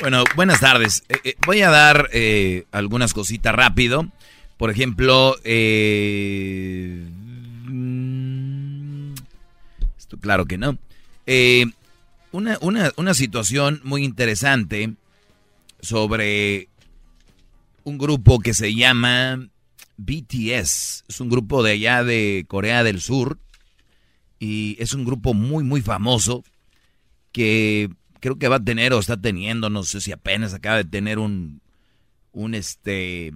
Bueno, buenas tardes. Eh, eh, voy a dar eh, algunas cositas rápido. Por ejemplo, mm, esto claro que no. Una, una, una situación muy interesante sobre un grupo que se llama BTS. Es un grupo de allá de Corea del Sur. Y es un grupo muy, muy famoso que creo que va a tener o está teniendo, no sé si apenas acaba de tener un, un este,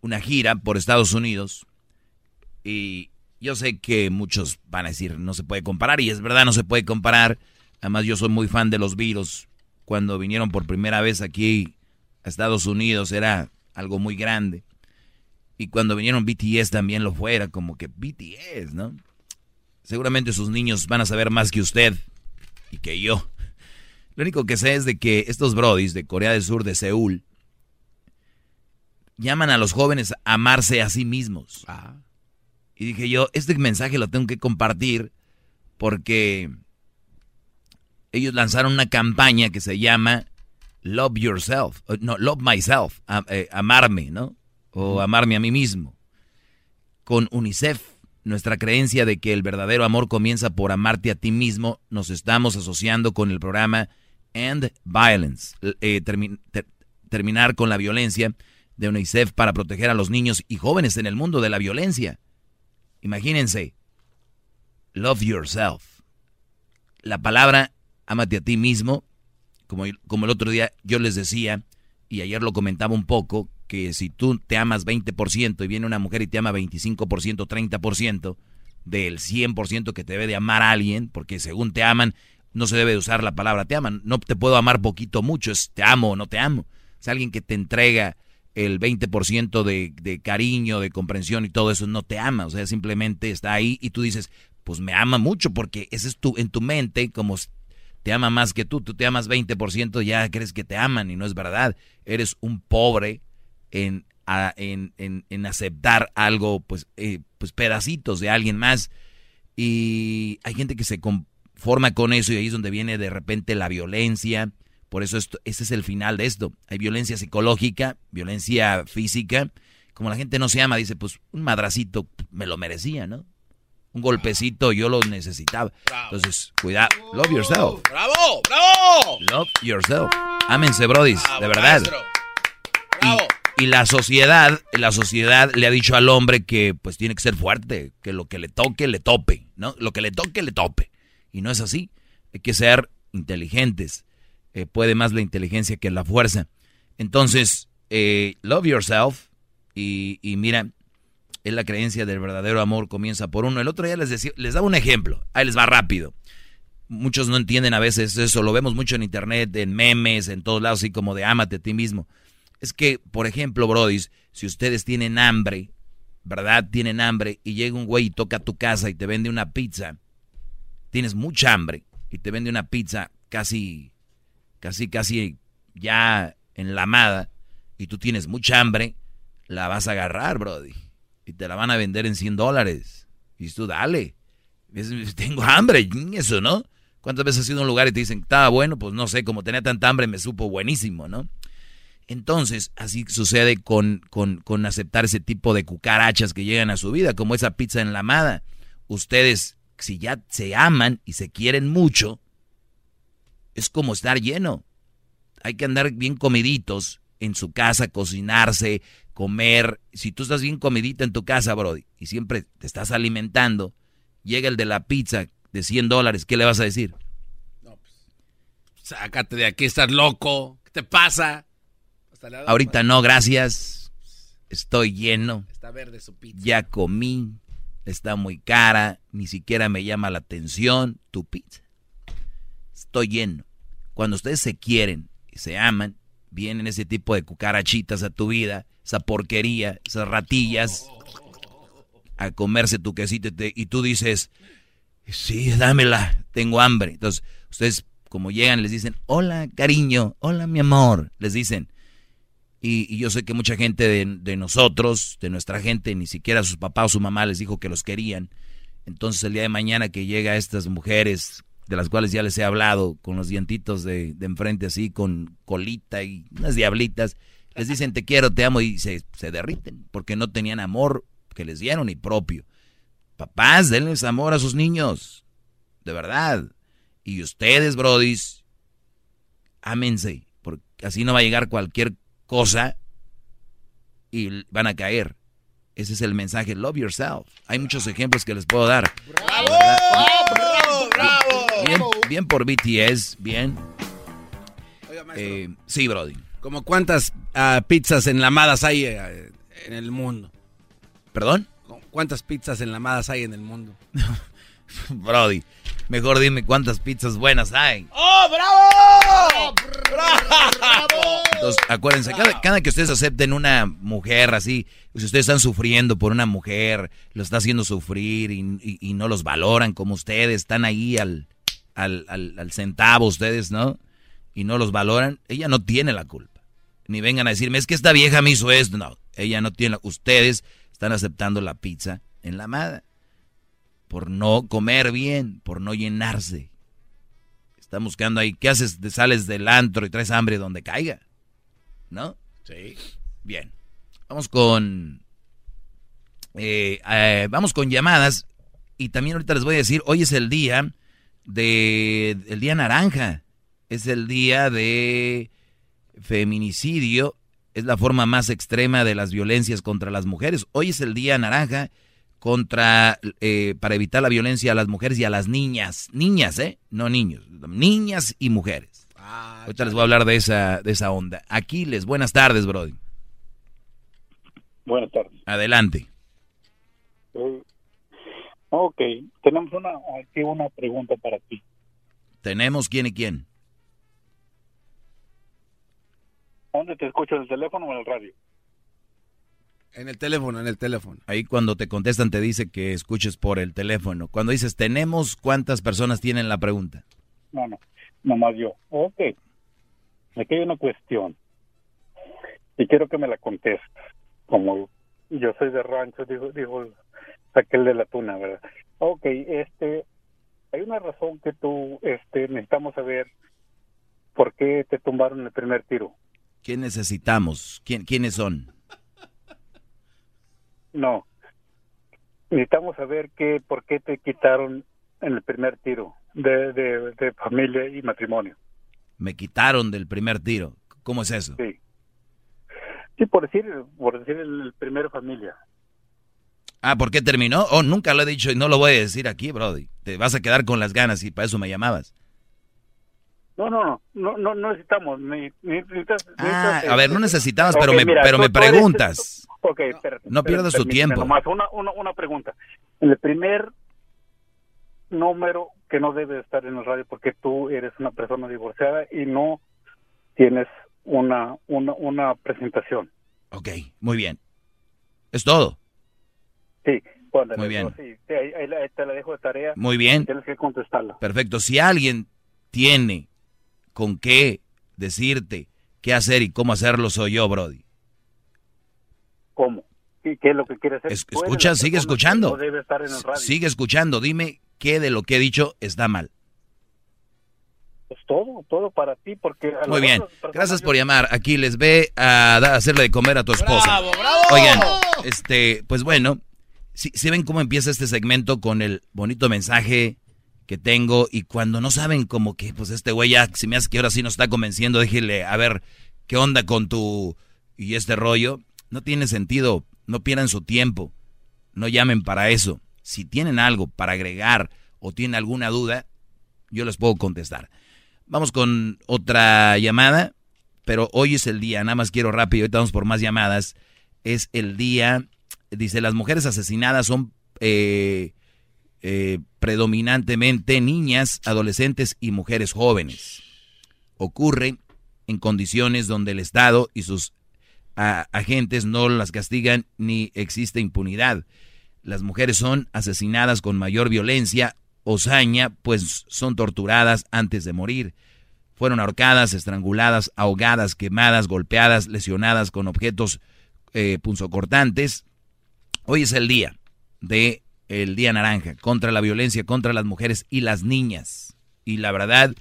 una gira por Estados Unidos. Y yo sé que muchos van a decir, no se puede comparar, y es verdad, no se puede comparar. Además, yo soy muy fan de los virus. Cuando vinieron por primera vez aquí a Estados Unidos era algo muy grande. Y cuando vinieron BTS también lo fuera, como que BTS, ¿no? Seguramente sus niños van a saber más que usted y que yo. Lo único que sé es de que estos brodis de Corea del Sur, de Seúl, llaman a los jóvenes a amarse a sí mismos. Ah. Y dije yo, este mensaje lo tengo que compartir porque ellos lanzaron una campaña que se llama Love Yourself, no, Love Myself, eh, amarme, ¿no? o amarme a mí mismo. Con UNICEF, nuestra creencia de que el verdadero amor comienza por amarte a ti mismo, nos estamos asociando con el programa End Violence, eh, terminar con la violencia de UNICEF para proteger a los niños y jóvenes en el mundo de la violencia. Imagínense, love yourself. La palabra amate a ti mismo, como, como el otro día yo les decía, y ayer lo comentaba un poco, que si tú te amas 20% y viene una mujer y te ama 25%, 30% del 100% que te debe de amar a alguien, porque según te aman, no se debe de usar la palabra te aman. No te puedo amar poquito mucho, es te amo o no te amo. Es alguien que te entrega el 20% de, de cariño, de comprensión y todo eso, no te ama. O sea, simplemente está ahí y tú dices, pues me ama mucho porque ese es tu, en tu mente, como te ama más que tú, tú te amas 20%, ya crees que te aman y no es verdad. Eres un pobre en, en, en, aceptar algo, pues, eh, pues pedacitos de alguien más. Y hay gente que se conforma con eso y ahí es donde viene de repente la violencia. Por eso esto, ese es el final de esto. Hay violencia psicológica, violencia física. Como la gente no se ama, dice, pues un madracito me lo merecía, ¿no? Un golpecito yo lo necesitaba. Entonces, cuidado. Love yourself. ¡Bravo! ¡Bravo! Love yourself. Ámense, brodis, de verdad. Bravo. Y la sociedad, la sociedad le ha dicho al hombre que pues tiene que ser fuerte, que lo que le toque, le tope, ¿no? Lo que le toque, le tope. Y no es así. Hay que ser inteligentes. Eh, puede más la inteligencia que la fuerza. Entonces, eh, love yourself. Y, y, mira, es la creencia del verdadero amor comienza por uno. El otro día les decía, les daba un ejemplo. Ahí les va rápido. Muchos no entienden a veces eso. Lo vemos mucho en internet, en memes, en todos lados, así como de ámate a ti mismo. Es que, por ejemplo, Brody, si ustedes tienen hambre, ¿verdad? Tienen hambre y llega un güey y toca tu casa y te vende una pizza, tienes mucha hambre y te vende una pizza casi, casi, casi ya enlamada y tú tienes mucha hambre, la vas a agarrar, Brody. Y te la van a vender en 100 dólares. Y tú, dale. Tengo hambre, eso, ¿no? ¿Cuántas veces has ido a un lugar y te dicen, estaba bueno? Pues no sé, como tenía tanta hambre me supo buenísimo, ¿no? Entonces, así sucede con, con, aceptar ese tipo de cucarachas que llegan a su vida, como esa pizza enlamada. Ustedes, si ya se aman y se quieren mucho, es como estar lleno. Hay que andar bien comiditos en su casa, cocinarse, comer. Si tú estás bien comidita en tu casa, Brody, y siempre te estás alimentando, llega el de la pizza de 100 dólares, ¿qué le vas a decir? No, pues, sácate de aquí, estás loco. ¿Qué te pasa? Ahorita no, gracias. Estoy lleno. Está verde su pizza. Ya comí. Está muy cara. Ni siquiera me llama la atención tu pizza. Estoy lleno. Cuando ustedes se quieren se aman, vienen ese tipo de cucarachitas a tu vida, esa porquería, esas ratillas, a comerse tu quesito y tú dices, sí, dámela, tengo hambre. Entonces, ustedes como llegan les dicen, hola cariño, hola mi amor, les dicen. Y, yo sé que mucha gente de, nosotros, de nuestra gente, ni siquiera sus papás o su mamá les dijo que los querían. Entonces el día de mañana que llega estas mujeres, de las cuales ya les he hablado, con los dientitos de, de enfrente así, con colita y unas diablitas, les dicen te quiero, te amo y se, se derriten porque no tenían amor que les dieron y propio. Papás, denles amor a sus niños. De verdad. Y ustedes, brodis, ámense. Porque así no va a llegar cualquier cosa y van a caer. Ese es el mensaje. Love yourself. Hay muchos ejemplos que les puedo dar. ¡Bravo! ¡Bravo! ¡Bravo! Bien, bien por BTS, bien. Eh, sí, Brody. ¿Como cuántas uh, pizzas enlamadas hay uh, en el mundo? ¿Perdón? ¿Cuántas pizzas enlamadas hay en el mundo? Brody, mejor dime cuántas pizzas buenas hay. ¡Oh, bravo! ¡Bravo! Entonces, acuérdense, cada, que ustedes acepten una mujer así, si ustedes están sufriendo por una mujer, lo está haciendo sufrir y, no los valoran como ustedes, están ahí al, al, al centavo ustedes, ¿no? Y no los valoran, ella no tiene la culpa ni vengan a decirme, es que esta vieja me hizo esto. No, ella no tiene, ustedes están aceptando la pizza en la amada. Por no comer bien, por no llenarse. Están buscando ahí, ¿qué haces? Te sales del antro y traes hambre donde caiga. ¿No? Sí. Bien. Vamos con... Eh, eh, vamos con llamadas. Y también ahorita les voy a decir, hoy es el día de... El día naranja. Es el día de feminicidio es la forma más extrema de las violencias contra las mujeres. Hoy es el día naranja contra eh, para evitar la violencia a las mujeres y a las niñas, niñas, eh, no niños, niñas y mujeres. Ah, Ahorita les voy a hablar de esa de esa onda. Aquiles, buenas tardes, Brody. Buenas tardes. Adelante. Uh, ok, tenemos una aquí una pregunta para ti. Tenemos quién y quién. ¿Dónde te escucho? ¿En el teléfono o en el radio? En el teléfono, en el teléfono. Ahí cuando te contestan te dice que escuches por el teléfono. Cuando dices tenemos, ¿cuántas personas tienen la pregunta? No, no, nomás yo. Ok. Aquí hay una cuestión. Y quiero que me la contestes. Como yo soy de rancho, digo, digo, aquel de la tuna, ¿verdad? Ok, este, hay una razón que tú, este, necesitamos saber por qué te tumbaron el primer tiro. ¿Quién necesitamos? ¿Quién, ¿Quiénes son? No. Necesitamos saber qué, por qué te quitaron en el primer tiro de, de, familia y matrimonio. Me quitaron del primer tiro. ¿Cómo es eso? Sí. Sí, por decir, por decir el primer familia. Ah, ¿por qué terminó? Oh, nunca lo he dicho y no lo voy a decir aquí, Brody. Te vas a quedar con las ganas y para eso me llamabas. No, no, no, no, no, necesitamos. ah, a ver, no necesitamos, pero me, pero me preguntas. no pierdas tu tiempo. Nomás una, una, una pregunta. El primer número que no debe estar en el radio porque tú eres una persona divorciada y no tienes una, una, una presentación. Ok, muy bien. ¿Es todo? Sí. Muy bien. Sí, ahí, ahí, te la dejo de tarea. Muy bien. Tienes que contestarla. Perfecto. Si alguien tiene con qué decirte qué hacer y cómo hacerlo soy yo, Brody. ¿Cómo? ¿Qué, es lo que quieres hacer? escucha, sigue escuchando. Sigue escuchando. Dime qué de lo que he dicho está mal. Pues todo, todo para ti, porque... Muy bien, gracias por llamar. Aquí les ve a hacerle de comer a tu esposa. ¡Bravo, bravo! Oigan, este, pues bueno, si, si ven cómo empieza este segmento con el bonito mensaje que tengo y cuando no saben como que, pues este güey ya, si me hace que ahora sí nos está convenciendo, déjele a ver qué onda con tu y este rollo, no tiene sentido, no pierdan su tiempo, no llamen para eso. Si tienen algo para agregar o tienen alguna duda, yo les puedo contestar. Vamos con otra llamada, pero hoy es el día, nada más quiero rápido, ahorita vamos por más llamadas. Es el día, dice, las mujeres asesinadas son eh, eh, predominantemente niñas, adolescentes y mujeres jóvenes. Ocurre en condiciones donde el Estado y sus agentes no las castigan ni existe impunidad. Las mujeres son asesinadas con mayor violencia o saña, pues son torturadas antes de morir. Fueron ahorcadas, estranguladas, ahogadas, quemadas, golpeadas, lesionadas con objetos eh, punzocortantes. Hoy es el día de el Día Naranja contra la violencia contra las mujeres y las niñas. Y la verdad,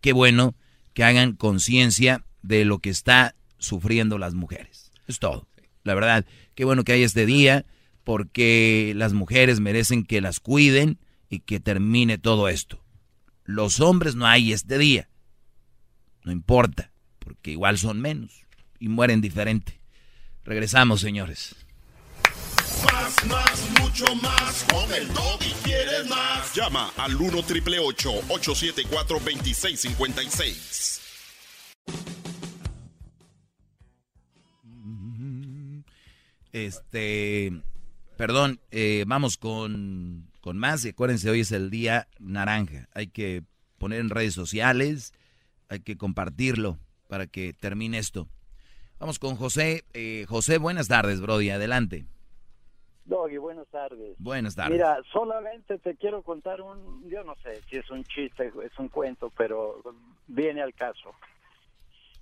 qué bueno que hagan conciencia de lo que está sufriendo las mujeres. Es todo. La verdad, qué bueno que hay este día porque las mujeres merecen que las cuiden y que termine todo esto. Los hombres no hay este día. No importa, porque igual son menos y mueren diferente. Regresamos, señores. Más, más, mucho más. Con el y quieres más. Llama al 1 triple 874 2656. Este, perdón, eh, vamos con, con más. Y acuérdense, hoy es el día naranja. Hay que poner en redes sociales, hay que compartirlo para que termine esto. Vamos con José. Eh, José, buenas tardes, Brody. Adelante. Doggy, buenas tardes. Buenas tardes. Mira, solamente te quiero contar un, yo no sé si es un chiste, es un cuento, pero viene al caso.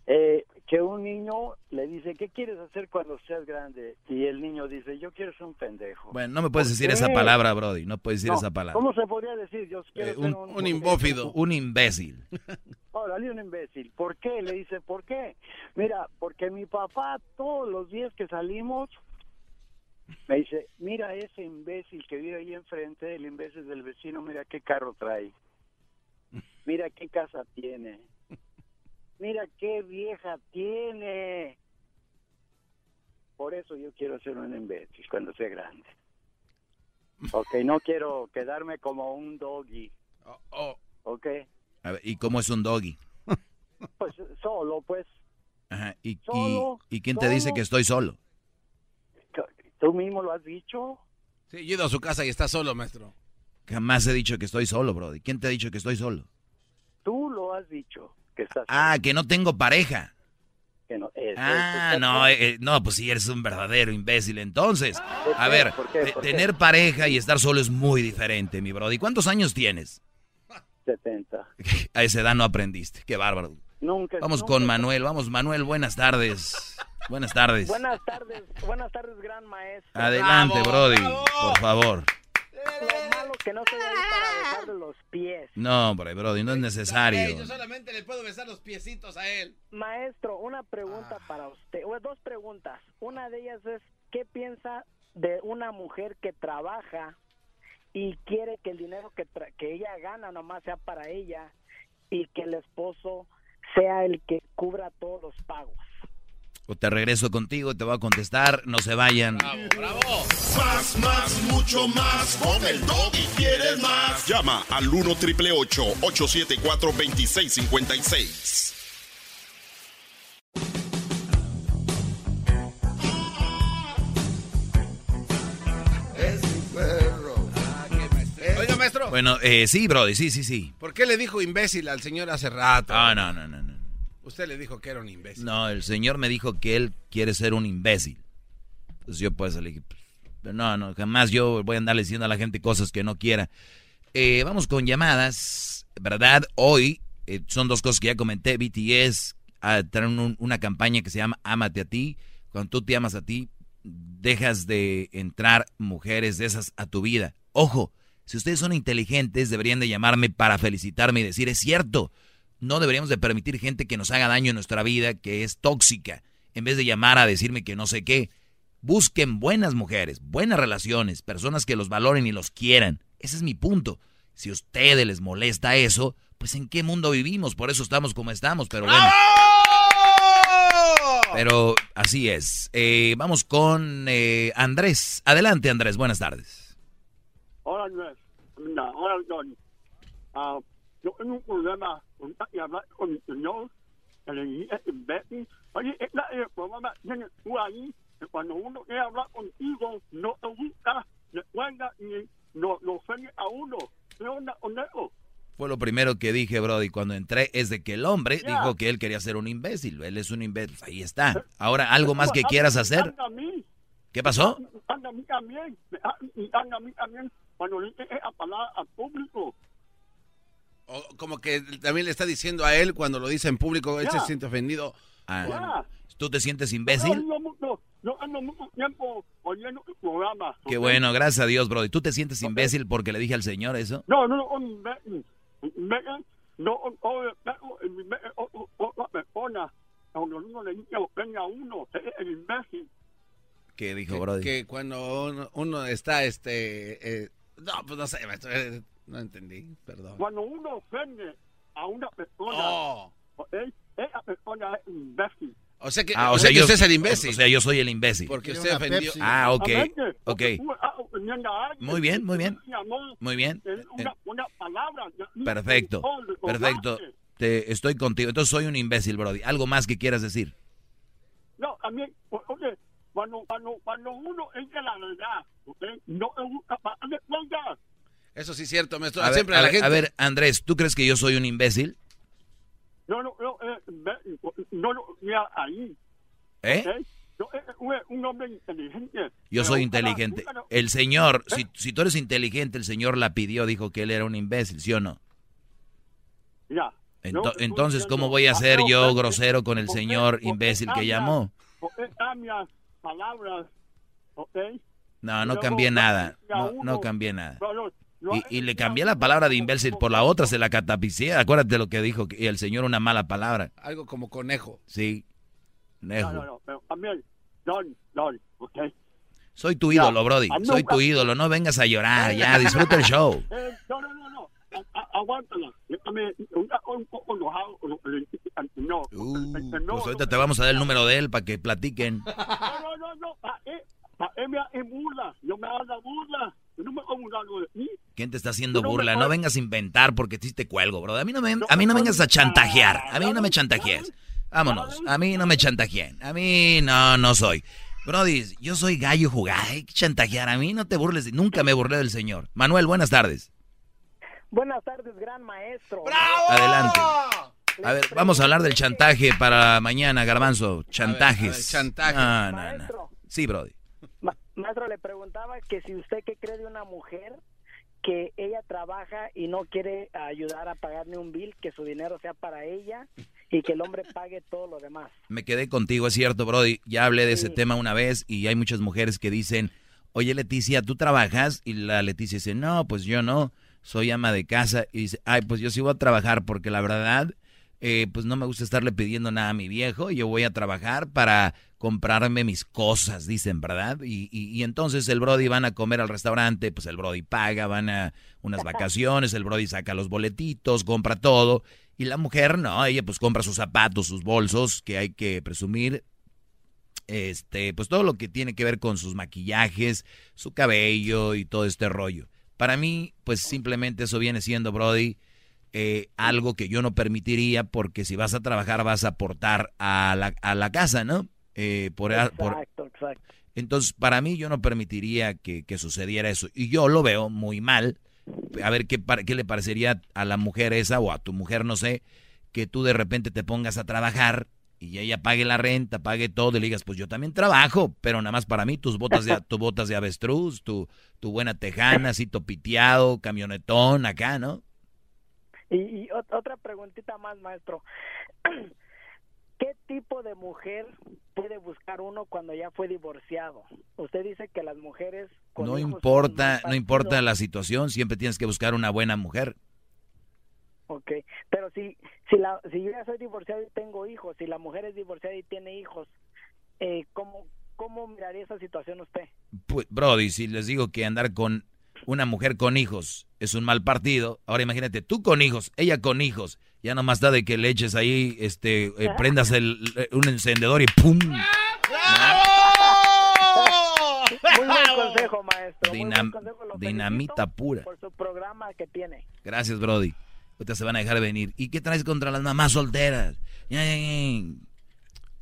Eh, que un niño le dice, ¿qué quieres hacer cuando seas grande? Y el niño dice, yo quiero ser un pendejo. Bueno, no me puedes decir esa palabra, Brody, no puedes decir esa palabra. ¿Cómo se podría decir? Yo quiero eh, ser un, un, un imbófido. Un imbécil. Órale, un imbécil. ¿Por qué? Le dice, ¿por qué? Mira, porque mi papá todos los días que salimos me dice, mira ese imbécil que vive ahí enfrente, el imbécil del vecino, mira qué carro trae. Mira qué casa tiene mira qué vieja tiene. Por eso yo quiero ser un imbécil cuando sea grande. Ok, no quiero quedarme como un doggy. Oh, oh. Ok. ¿y cómo es un doggy? Pues solo, pues. Ajá. ¿Y, y, quién te dice que estoy solo? ¿Tú mismo lo has dicho? Sí, yo he ido a su casa y está solo, maestro. Jamás he dicho que estoy solo, Brody. ¿Quién te ha dicho que estoy solo? Tú lo has dicho. Ah, que no tengo pareja. Que no, ah, no, eh, no, pues sí, eres un verdadero imbécil. Entonces, a ver, tener pareja y estar solo es muy diferente, mi brody. ¿Cuántos años tienes? 70. A esa edad no aprendiste, qué bárbaro. Nunca. Vamos con Manuel, vamos Manuel, buenas tardes. Buenas tardes. Buenas tardes, buenas tardes, gran maestro. Adelante, Brody, por favor. Lo malo que no se ahí para besarle los pies. No, hombre, Brody, no es necesario. yo solamente le puedo besar los piecitos a él. Maestro, una pregunta ah. para usted. O dos preguntas. Una de ellas es, ¿qué piensa de una mujer que trabaja y quiere que el dinero que, que ella gana nomás sea para ella y que el esposo sea el que cubra todos los pagos? O te regreso contigo, te voy a contestar, no se vayan. Bravo, bravo. Más, más, mucho más. Con el y quieres más. Llama al 1 triple 874 2656. Maestro. Bueno, eh, sí, Brody, sí, sí, sí. ¿Por qué le dijo imbécil al señor hace rato? Ah, no, no, no, no. Usted le dijo que era un imbécil. No, el señor me dijo que él quiere ser un imbécil. Entonces yo pues le dije, pues, no, no, jamás yo voy a andar diciendo a la gente cosas que no quiera. Eh, vamos con llamadas, ¿verdad? Hoy eh, son dos cosas que ya comenté. BTS a traen una campaña que se llama Ámate a ti. Cuando tú te amas a ti, dejas de entrar mujeres de esas a tu vida. Ojo, si ustedes son inteligentes, deberían de llamarme para felicitarme y decir, es cierto, no deberíamos de permitir gente que nos haga daño en nuestra vida, que es tóxica, en vez de llamar a decirme que no sé qué. Busquen buenas mujeres, buenas relaciones, personas que los valoren y los quieran. Ese es mi punto. Si a ustedes les molesta eso, pues en qué mundo vivimos, por eso estamos como estamos, pero bueno. Pero así es. Eh, vamos con eh, Andrés. Adelante, Andrés. Buenas tardes. Hola, Andrés. hola, Don. Ah, yo tengo un problema con y hablar con el señor que le dije imbécil. Oye, esta el programa tiene tú ahí, que cuando uno quiere hablar contigo, no te gusta, le cuelga y no, lo ofende a uno. ¿Qué onda con eso? Fue lo primero que dije, Brody, cuando entré, es de que el hombre dijo que él quería ser un imbécil. Él es un imbécil. Ahí está. Ahora, ¿algo más que quieras hacer? ¿Qué pasó? Anda a mí también. Anda a mí también. Cuando le dije a palabra al público. O como que también le está diciendo a él cuando lo dice en público, él se Ya. siente ofendido. Ah, Ya. ¿Tú te sientes Yo imbécil? ando mucho- Yo ando mucho tiempo oyendo el programa. Qué bueno, gracias a Dios, Brody. ¿Tú te sientes imbécil porque le dije al señor eso? No, no, no, imbécil. Imbécil. No, imbécil, o- o- otra persona. Cuando uno le dice ofende a uno, es el imbécil. ¿Qué dijo, Brody? que cuando uno, uno está, este... eh, no, pues no sé, maestro, eh, no entendí, perdón. Cuando uno ofende a una persona, Oh. ¿ok? esa persona es imbécil. O sea que, Ah, o sea yo, usted es el imbécil. O sea, yo soy el imbécil. porque usted ofendió. Pepsi. Ah, ok. Ok. Muy bien, muy bien. Muy bien. ya- Perfecto. Perfecto. Te, estoy contigo. Entonces soy un imbécil, Brody. ¿Algo más que quieras decir? No, también, oye, cuando, cuando, cuando uno es de la verdad, No es capaz de cuentas. Eso sí es cierto, maestro. A ver, Siempre a a la ver, gente... a ver, Andrés, ¿tú crees que yo soy un imbécil? No, no, no, eh, no, no, mira ahí, ¿Eh? Yo eh, un, un hombre inteligente. Yo soy inteligente. El señor, si, si tú eres inteligente, el señor la pidió, dijo que él era un imbécil, ¿sí o no? Ya. Ento- estoy entonces, ¿cómo voy a ah, ser no, yo grosero con el ¿por qué- señor imbécil que llamó? ¿Por qué cambias palabras? ¿Ok? No, no cambié nada. ya No, no cambié nada. No, no, no, Y, y le ya cambié la palabra de imbécil por la otra, se la catapicié. Acuérdate lo que dijo que- y el señor una mala palabra. Algo como conejo. Sí. No, Nejo. no, no, pero también, Don, Don, ¿ok? Soy tu Ya. ídolo, Brody. A mí Soy nunca- tu ídolo. No vengas a llorar. Ya, disfruta el show. Eh, no, no, no, no. A- a- aguántala. Un poco enojado. No, Uh, no, pues ahorita no, te vamos a dar el número de él para que platiquen. No, no, no, no. Pa' hace burla. Yo me hago burla. Yo no me hago burlando de mí. ¿Quién te está haciendo No burla? No vengas a inventar porque sí te cuelgo, bro. A mí no me, No a mí no vengas a chantajear. A mí no me chantajees. Vámonos. A mí no me chantajeen. A mí no, no soy. Brody, yo soy gallo jugado. Hay que chantajear. A mí no te burles. Nunca me burlé del señor. Manuel, buenas tardes. Buenas tardes, gran maestro. Adelante. A ver, vamos a hablar del chantaje para mañana, Garbanzo. Chantajes. a ver, chantaje. No, no, no. Sí, Brody. Ma- maestro, le preguntaba que si usted qué cree de una mujer que ella trabaja y no quiere ayudar a pagar ni un bill, que su dinero sea para ella y que el hombre pague todo lo demás. Me quedé contigo, es cierto, Brody. Ya hablé de ese tema una vez y hay muchas mujeres que dicen, oye Leticia, ¿tú trabajas? Y la Leticia dice, no, pues yo no, soy ama de casa. Y dice, ay, pues yo sí voy a trabajar porque la verdad, eh, pues no me gusta estarle pidiendo nada a mi viejo. Yo voy a trabajar para comprarme mis cosas, dicen, ¿verdad? Y, y, y entonces el Brody van a comer al restaurante, pues el Brody paga, van a unas vacaciones, el Brody saca los boletitos, compra todo. Y la mujer, no, ella pues compra sus zapatos, sus bolsos, que hay que presumir. Este, pues todo lo que tiene que ver con sus maquillajes, su cabello y todo este rollo. Para mí, pues simplemente eso viene siendo, Brody, eh, algo que yo no permitiría porque si vas a trabajar vas a aportar a la, a la casa, ¿no? Eh, por, por- Exacto, exacto. entonces, para mí yo no permitiría que, que sucediera eso. Y yo lo veo muy mal. A ver qué, qué le parecería a la mujer esa o a tu mujer, no sé, que tú de repente te pongas a trabajar y ella pague la renta, pague todo y le digas, pues yo también trabajo, pero nada más para mí tus botas de, tus botas de avestruz, tu, tu buena tejana, así topiteado, camionetón acá, ¿no? Y, y ot- otra preguntita más, maestro. ¿Qué tipo de mujer puede buscar uno cuando ya fue divorciado? Usted dice que las mujeres... con No importa, no importa la situación, siempre tienes que buscar una buena mujer. Ok, pero si, si, la, si yo ya soy divorciado y tengo hijos, si la mujer es divorciada y tiene hijos, eh, ¿cómo, ¿cómo miraría esa situación usted? Pues, Brody, si les digo que andar con una mujer con hijos es un mal partido, ahora imagínate, tú con hijos, ella con hijos, ya nomás da de que le eches ahí, este, eh, prendas el, eh, un encendedor y ¡pum! Muy buen consejo, maestro. muy buen consejo, lo dinamita pura. Por su programa que tiene. Gracias, Brody. Ahorita se van a dejar venir. ¿Y qué traes contra las mamás solteras?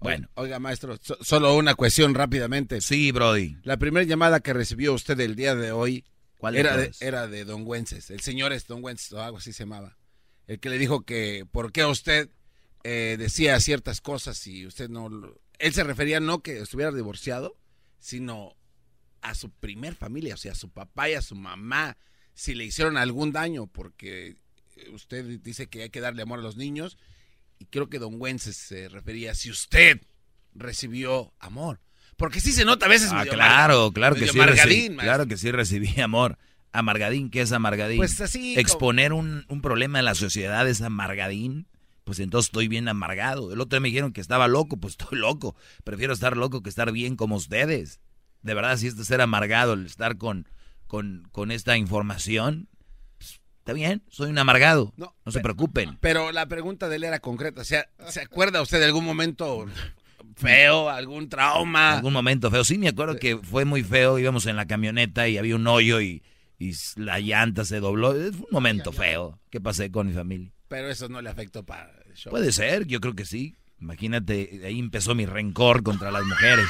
Bueno, Oiga, maestro, so- solo una cuestión rápidamente. sí, Brody. La primera llamada que recibió usted el día de hoy ¿Cuál de era, de, era de Don Wences. El señor es Don Wences o algo así se llamaba. el que le dijo que por qué usted eh, decía ciertas cosas y usted no... Él se refería no que estuviera divorciado, sino a su primer familia, o sea, a su papá y a su mamá, si le hicieron algún daño, porque usted dice que hay que darle amor a los niños, y creo que don Wences se refería si usted recibió amor. Porque sí se nota a veces. Ah, claro, claro que sí. Recibí, claro que sí recibí amor. Amargadín, ¿qué es amargadín? Pues así. Exponer un, un, problema en la sociedad es amargadín. Pues entonces estoy bien amargado. El otro día me dijeron que estaba loco, pues estoy loco. Prefiero estar loco que estar bien como ustedes. De verdad, si es de ser amargado, el estar con, con, con esta información, pues, está bien, soy un amargado. No, no se preocupen. Pero la pregunta de él era concreta. O sea, ¿se acuerda usted de algún momento feo, algún trauma? Algún momento feo. Sí, me acuerdo que fue muy feo. Íbamos en la camioneta y había un hoyo y, y la llanta se dobló. Es un momento feo que pasé con mi familia. Pero eso no le afectó para el show. Puede ser, yo creo que sí. Imagínate, ahí empezó mi rencor contra las mujeres.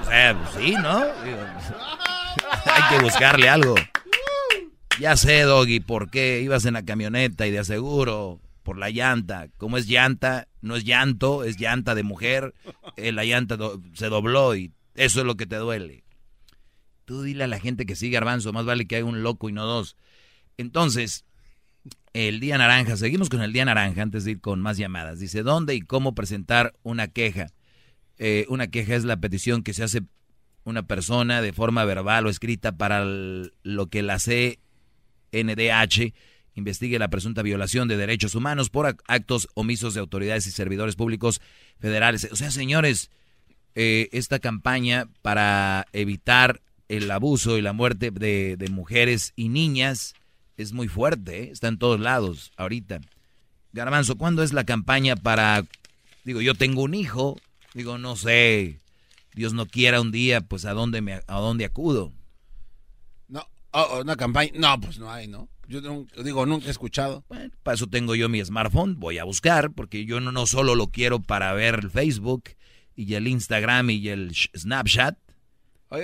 o sea, pues sí, ¿no? Hay que buscarle algo. Ya sé, Doggy, por qué ibas en la camioneta y de aseguro por la llanta. Como es llanta, no es llanto, es llanta de mujer. Eh, la llanta se dobló y eso es lo que te duele. Tú dile a la gente que sigue Garbanzo, más vale que hay un loco y no dos. Entonces, el día naranja, seguimos con el día naranja antes de ir con más llamadas. Dice, ¿dónde y cómo presentar una queja? Eh, una queja es la petición que se hace una persona de forma verbal o escrita para lo que la CNDH investigue la presunta violación de derechos humanos por actos omisos de autoridades y servidores públicos federales. O sea, señores, eh, esta campaña para evitar el abuso y la muerte de, mujeres y niñas es muy fuerte, ¿eh? está en todos lados ahorita. Garbanzo, ¿cuándo es la campaña para... Digo, yo tengo un hijo, digo, no sé, Dios no quiera un día, pues a dónde, me, a dónde acudo. No, oh, una campaña, no, pues no hay, ¿no? Yo digo, nunca he escuchado. Bueno, para eso tengo yo mi smartphone, voy a buscar, porque yo no, no solo lo quiero para ver el Facebook y el Instagram y el Snapchat,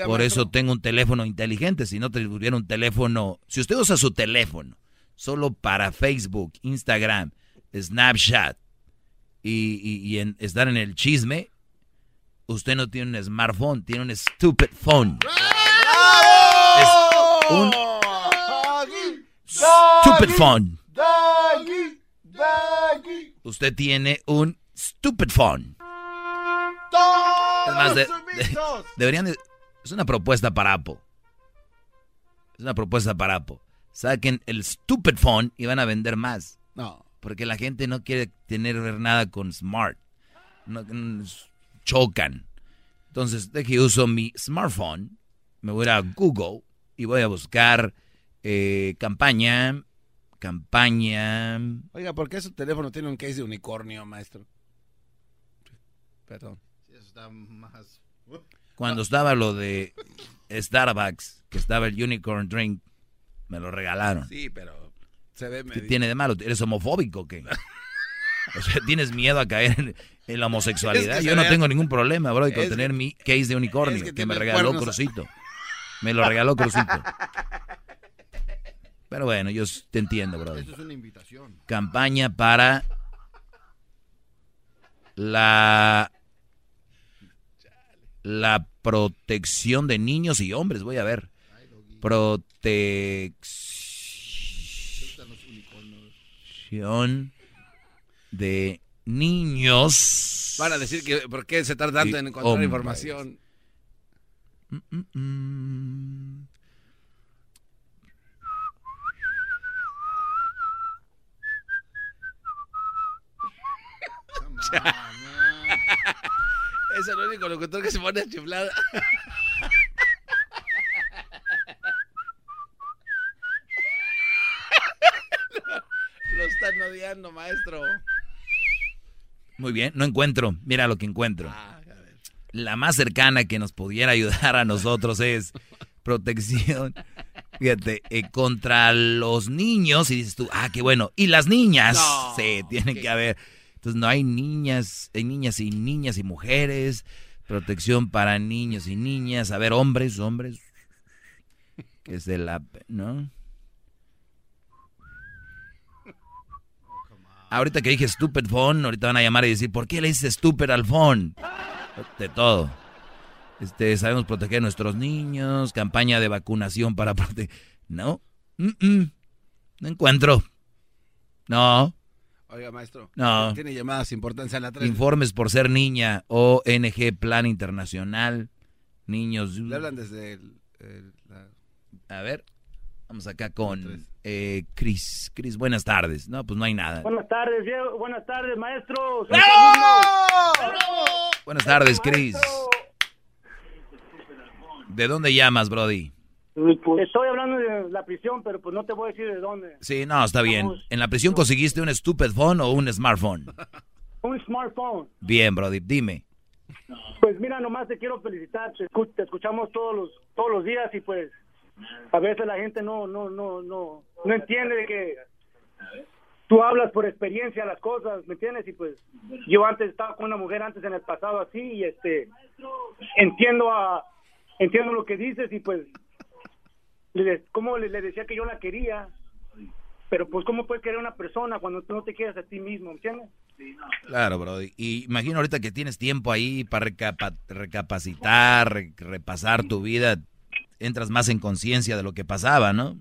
por eso tengo un teléfono inteligente. Si no tuviera un teléfono, si usted usa su teléfono solo para Facebook, Instagram, Snapchat y, en, estar en el chisme, usted no tiene un smartphone, tiene un stupid phone. Es un stupid phone. Usted tiene un stupid phone. Es más, deberían de, es una propuesta para Apple. Es una propuesta para Apple. Saquen el stupid phone y van a vender más. No. Porque la gente no quiere tener nada con smart. No, chocan. Entonces, de que uso mi smartphone, me voy a Google y voy a buscar eh, campaña, campaña. Oiga, ¿por qué su teléfono tiene un case de unicornio, maestro? Perdón. Sí, eso está más... Cuando estaba lo de Starbucks, que estaba el Unicorn Drink, me lo regalaron. Sí, pero se ve ¿Qué tiene de malo? ¿Eres homofóbico o qué? O sea, ¿tienes miedo a caer en, la homosexualidad? Yo no tengo ningún problema, bro, con tener mi case de unicornio que, me regaló Crucito. Me lo regaló Crucito. Pero bueno, yo te entiendo, bro. Esto es una invitación. Campaña para la la protección de niños y hombres. Voy a ver. Protección de niños. Van a decir que por qué se tarda tanto en encontrar información. Mm, mm, mm. Es el único locutor que se pone a chiflar. Lo están odiando, maestro. Muy bien, no encuentro. Mira lo que encuentro. Ah, La más cercana que nos pudiera ayudar a nosotros es protección. Fíjate, eh, contra los niños. Y dices tú, ah, qué bueno. Y las niñas. sí, tienen que haber entonces no hay niñas, hay niñas y niñas y mujeres, protección para niños y niñas, a ver, hombres, hombres, que es de la, ¿no? Ahorita que dije stupid phone, ahorita van a llamar y decir, ¿por qué le dices stupid al phone? De todo. Este, sabemos proteger a nuestros niños, campaña de vacunación para proteger. No, no encuentro. No. Oiga, maestro. No. Tiene llamadas importantes a la 3. Informes por ser niña, ONG Plan Internacional, niños. Le hablan desde el, el- la- A ver, vamos acá con eh, Cris. Cris, buenas tardes. No, pues no hay nada. Buenas tardes, Diego. Buenas tardes, maestro. Buenas tardes, Cris. ¿De dónde llamas, Brody? Estoy hablando de la prisión, pero pues no te voy a decir de dónde. Sí, no, está bien. ¿En la prisión conseguiste un stupid phone o un smartphone? Un smartphone. Bien, Brody, dime. Pues mira, nomás te quiero felicitar. Te, escu- te escuchamos todos los todos los días y pues a veces la gente no no no no no entiende de que tú hablas por experiencia las cosas, ¿me entiendes? Y pues yo antes estaba con una mujer antes en el pasado así y este entiendo a entiendo lo que dices y pues le, como le, decía que yo la quería, pero pues cómo puedes querer una persona cuando tú no te quieres a ti mismo, ¿me entiendes? Claro, Brody. Y imagino ahorita que tienes tiempo ahí para recapa- recapacitar, re- repasar tu vida, entras más en conciencia de lo que pasaba, ¿no?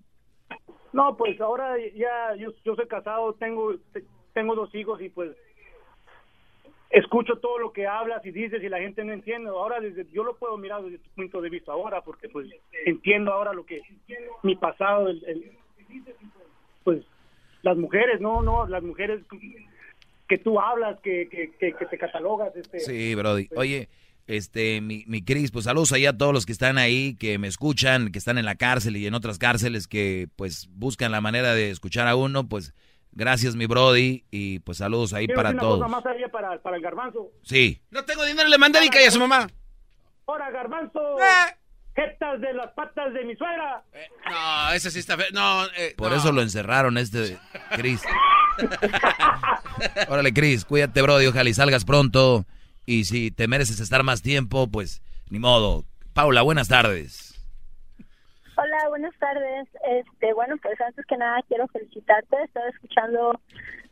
No, pues ahora ya yo, yo soy casado, tengo te- tengo dos hijos y pues escucho todo lo que hablas y dices y la gente no entiende. Ahora desde yo lo puedo mirar desde tu punto de vista ahora porque pues entiendo ahora lo que mi pasado el- el- pues las mujeres, no, no, las mujeres que tú hablas, que, que, que, que te catalogas este Sí, Brody. Oye, este, mi, mi Cris, pues saludos ahí a todos los que están ahí, que me escuchan, que están en la cárcel y en otras cárceles que pues buscan la manera de escuchar a uno, pues gracias mi Brody y pues saludos ahí Quiero para una cosa todos. más allá para, para el garbanzo. Sí. No tengo dinero, le mandé y a su mamá. Ahora, garbanzo, Eh. jetas de las patas de mi suegra. No, ese sí está feo. No, eh, Por no. eso lo encerraron este Cris. Órale, Cris, cuídate, Brody, ojalá y salgas pronto. Y si te mereces estar más tiempo, pues ni modo. Paula, buenas tardes. Hola, buenas tardes. Este, bueno, pues antes que nada quiero felicitarte. Estaba escuchando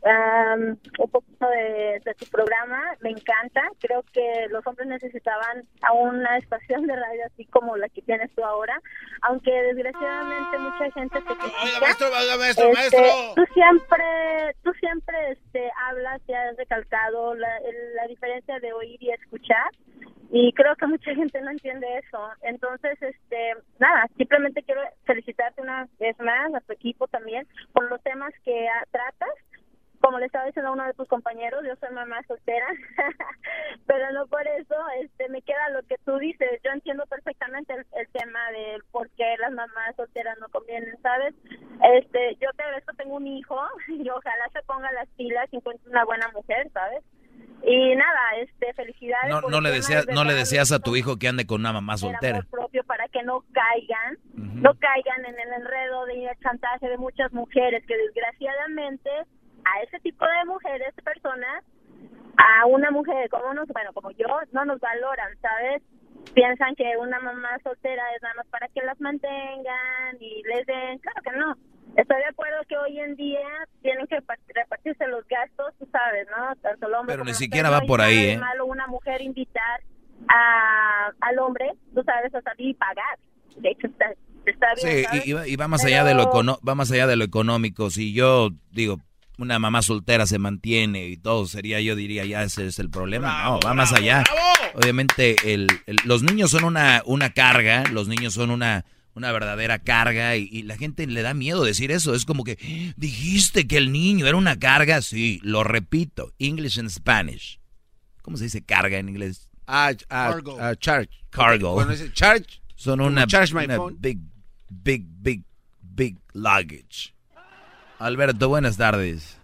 am, un poquito de, de tu programa. Me encanta. Creo que los hombres necesitaban a una estación de radio así como la que tienes tú ahora. Aunque desgraciadamente mucha gente te critica. maestro, oiga, maestro, Este, maestro. Tú siempre, tú siempre este, hablas y has recalcado la, la diferencia de oír y escuchar y creo que mucha gente no entiende eso. Entonces, este, nada, simplemente quiero felicitarte una vez más a tu equipo también por los temas que tratas. Como le estaba diciendo a uno de tus compañeros, yo soy mamá soltera, pero no por eso este me queda lo que tú dices. Yo entiendo perfectamente el, el tema de por qué las mamás solteras no convienen, ¿sabes? Este, yo te agradezco, tengo un hijo y ojalá se ponga las pilas y encuentre una buena mujer, ¿sabes? Y nada, este, felicidades. No, no le deseas, de no le deseas a tu hijo que ande con una mamá soltera. amor propio para que no caigan, no caigan en el enredo de chantaje de muchas mujeres que desgraciadamente a ese tipo de mujeres, personas, a una mujer como nos, bueno, como yo, no nos valoran, ¿sabes? Piensan que una mamá soltera es nada más para que las mantengan y les den, claro que no. Estoy de acuerdo que hoy en día tienen que par- repartirse los gastos, tú sabes, ¿no? Tanto el hombre Pero como ni siquiera va por ahí, ¿eh? malo una mujer invitar a, al hombre, tú sabes, a salir y pagar. De hecho, está, está bien. Sí, ¿sabes? y, y va, y va más allá de lo Pero- econo- va más allá de lo económico. Si yo digo una mamá soltera se mantiene y todo sería, yo diría ya ese es el problema. no, va más allá. Obviamente el, el- los niños son una una carga, los niños son una una verdadera carga y, y la gente le da miedo decir eso. Es como que dijiste que el niño era una carga. Sí, lo repito. English and Spanish. ¿Cómo se dice carga en inglés? Ah, ah, Cargo. ah, charge. Cargo. Cuando dice charge, Son una, charge my una phone. big, big, big, big luggage. Alberto, buenas tardes.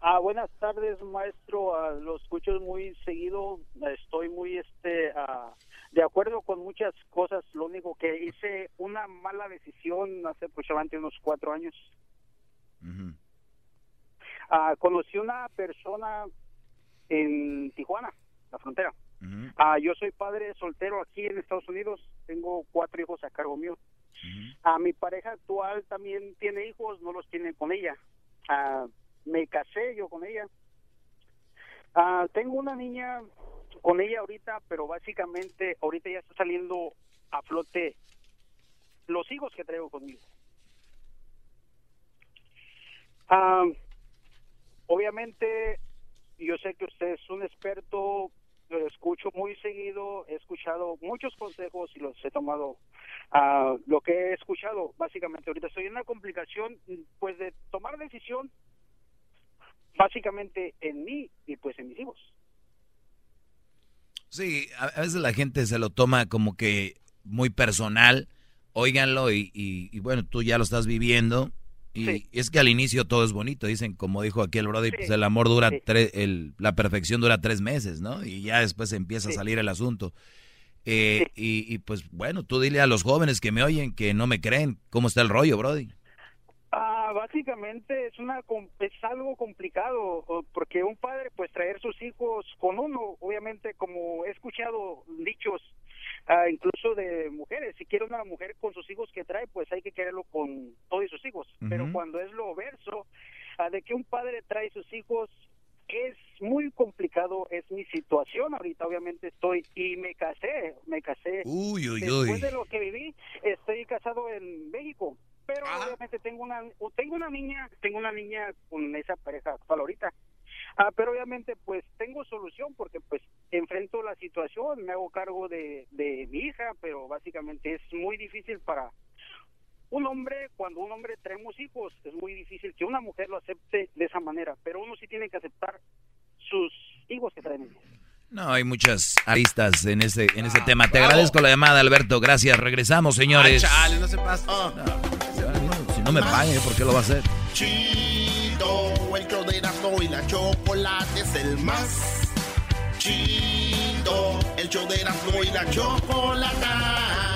Ah, buenas tardes, maestro. Ah, lo escucho muy seguido. Estoy muy este ah, de acuerdo con muchas cosas. Lo único que hice una mala decisión hace aproximadamente unos cuatro años. Ah, conocí una persona en Tijuana, la frontera. Ah, yo soy padre soltero aquí en Estados Unidos. Tengo cuatro hijos a cargo mío. Ah, mi pareja actual también tiene hijos, no los tiene con ella. Ah, me casé yo con ella. Ah, tengo una niña con ella ahorita, pero básicamente ahorita ya está saliendo a flote los hijos que traigo conmigo. Obviamente, yo sé que usted es un experto, lo escucho muy seguido, he escuchado muchos consejos y los he tomado. ah, lo que he escuchado, básicamente, ahorita estoy en una complicación, pues, de tomar decisión, básicamente en mí y pues en mis hijos. Sí, a, veces la gente se lo toma como que muy personal, óiganlo y- y bueno, tú ya lo estás viviendo. Y es que al inicio todo es bonito, dicen, como dijo aquí el brother, pues el amor dura, tres, el, la perfección dura tres meses, ¿no? Y ya después empieza a salir el asunto. Eh, y, y, pues bueno, tú dile a los jóvenes que me oyen, que no me creen, ¿cómo está el rollo, Brody? Ah, básicamente es una es algo complicado porque un padre pues traer sus hijos con uno, obviamente como he escuchado dichos ah, incluso de mujeres, si quiere una mujer con sus hijos que trae, pues hay que quererlo con todos sus hijos, pero cuando es lo verso ah, de que un padre trae sus hijos es muy complicado, es mi situación ahorita, obviamente estoy y me casé, me casé. Uy, uy, Después uy. de lo que viví, estoy casado en México, pero obviamente tengo una tengo una niña, tengo una niña con esa pareja actual ahorita. Ah, pero obviamente pues tengo solución porque pues enfrento la situación, me hago cargo de, de mi hija, pero básicamente es muy difícil para un hombre, cuando un hombre traemos hijos, es muy difícil que una mujer lo acepte de esa manera, pero uno sí tiene que aceptar sus hijos que traen. No, hay muchas aristas en ese, en ese tema. Te agradezco la llamada, Alberto. Gracias. Regresamos, señores. Ay, chale, no se pasa. Si no me pague, ¿por qué lo va a hacer? Chido, el show de Erasmo y la chocolate es el más chido. El show de Erasmo y la chocolate